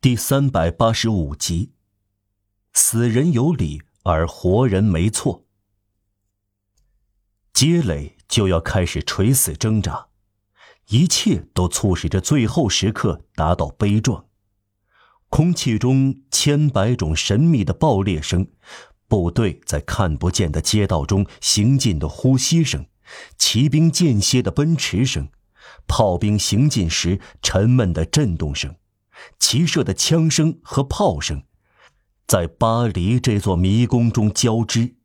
第三百八十五集，死人有理，而活人没错。街垒就要开始垂死挣扎，一切都促使着最后时刻达到悲壮。空气中千百种神秘的爆裂声，部队在看不见的街道中行进的呼吸声，骑兵间歇的奔驰声。炮兵行进时沉闷的震动声，齐射的枪声和炮声，在巴黎这座迷宫中交织。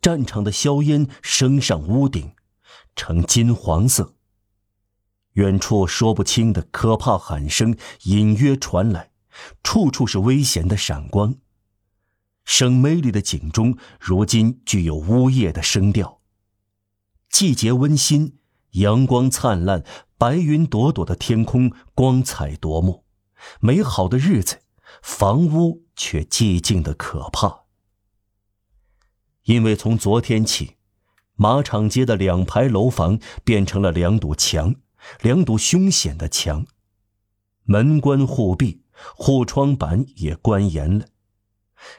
战场的硝烟升上屋顶，呈金黄色。远处说不清的可怕喊声隐约传来，处处是危险的闪光。圣梅里的井中如今具有呜咽的声调。季节温馨，阳光灿烂。白云朵朵的天空光彩夺目，美好的日子，房屋却寂静的可怕。因为从昨天起，马场街的两排楼房变成了两堵墙，两堵凶险的墙，门关户闭，护窗板也关严了。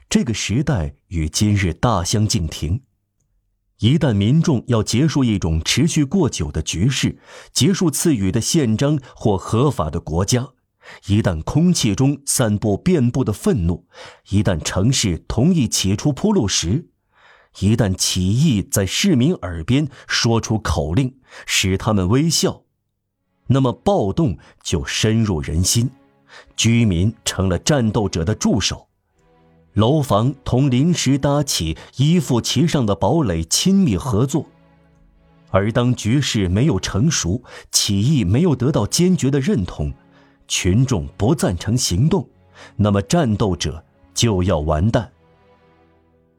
这个时代与今日大相径庭。一旦民众要结束一种持续过久的局势，结束赐予的宪章或合法的国家，一旦空气中散布遍布的愤怒，一旦城市同意起出铺路石，一旦起义在市民耳边说出口令，使他们微笑，那么暴动就深入人心，居民成了战斗者的助手。楼房同临时搭起、依附其上的堡垒亲密合作，而当局势没有成熟，起义没有得到坚决的认同，群众不赞成行动，那么战斗者就要完蛋。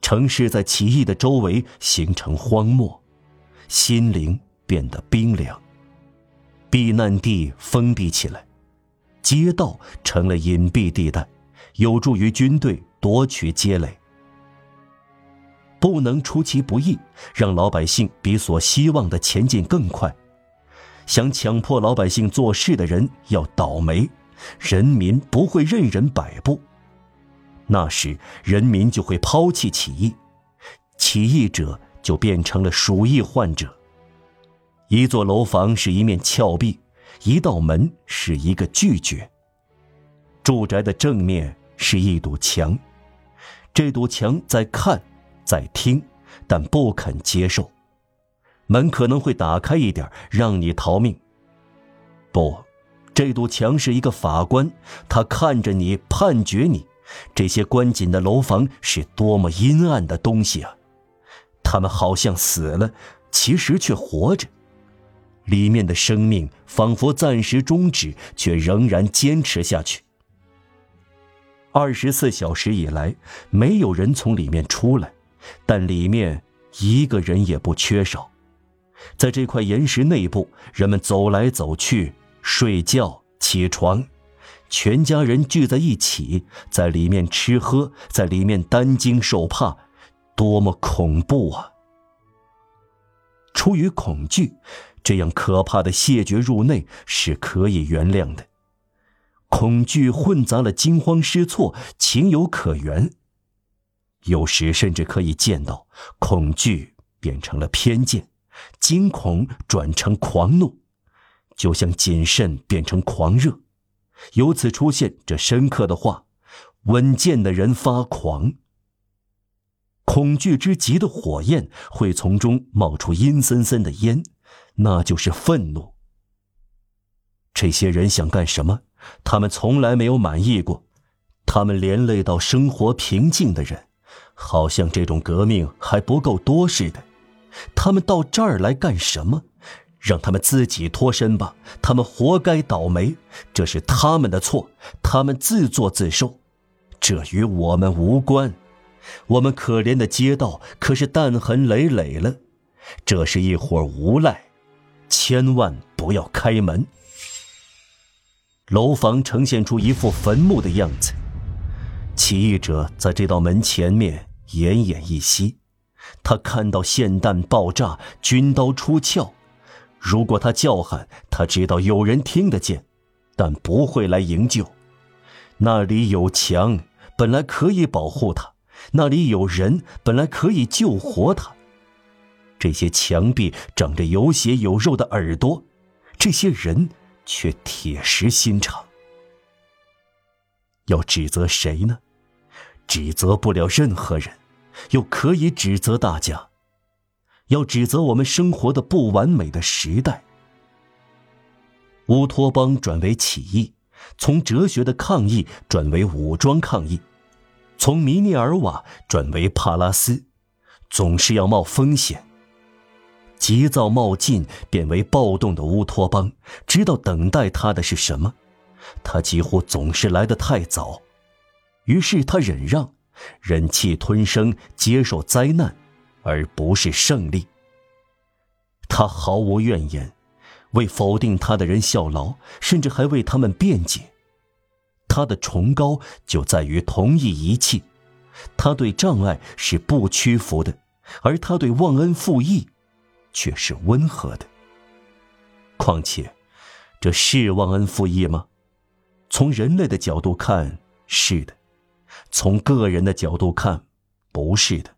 城市在起义的周围形成荒漠，心灵变得冰凉，避难地封闭起来，街道成了隐蔽地带，有助于军队。夺取街垒，不能出其不意，让老百姓比所希望的前进更快。想强迫老百姓做事的人要倒霉，人民不会任人摆布。那时，人民就会抛弃起义，起义者就变成了鼠疫患者。一座楼房是一面峭壁，一道门是一个拒绝。住宅的正面是一堵墙。这堵墙在看，在听，但不肯接受。门可能会打开一点，让你逃命。不，这堵墙是一个法官，他看着你，判决你。这些关紧的楼房是多么阴暗的东西啊！他们好像死了，其实却活着。里面的生命仿佛暂时终止，却仍然坚持下去。二十四小时以来，没有人从里面出来，但里面一个人也不缺少。在这块岩石内部，人们走来走去，睡觉、起床，全家人聚在一起，在里面吃喝，在里面担惊受怕，多么恐怖啊！出于恐惧，这样可怕的谢绝入内是可以原谅的。恐惧混杂了惊慌失措，情有可原。有时甚至可以见到，恐惧变成了偏见，惊恐转成狂怒，就像谨慎变成狂热。由此出现这深刻的话：稳健的人发狂。恐惧之极的火焰会从中冒出阴森森的烟，那就是愤怒。这些人想干什么？他们从来没有满意过，他们连累到生活平静的人，好像这种革命还不够多似的。他们到这儿来干什么？让他们自己脱身吧，他们活该倒霉，这是他们的错，他们自作自受，这与我们无关。我们可怜的街道可是弹痕累累了，这是一伙无赖，千万不要开门。楼房呈现出一副坟墓的样子，起义者在这道门前面奄奄一息。他看到霰弹爆炸，军刀出鞘。如果他叫喊，他知道有人听得见，但不会来营救。那里有墙，本来可以保护他；那里有人，本来可以救活他。这些墙壁长着有血有肉的耳朵，这些人却铁石心肠。要指责谁呢？指责不了任何人，又可以指责大家。要指责我们生活的不完美的时代。乌托邦转为起义，从哲学的抗议转为武装抗议，从米涅尔瓦转为帕拉斯，总是要冒风险。急躁冒进变为暴动的乌托邦，知道等待他的是什么？他几乎总是来得太早，于是他忍让，忍气吞声，接受灾难，而不是胜利。他毫无怨言。为否定他的人效劳，甚至还为他们辩解。他的崇高就在于同意一切，他对障碍是不屈服的，而他对忘恩负义，却是温和的。况且，这是忘恩负义吗？从人类的角度看，是的；从个人的角度看，不是的。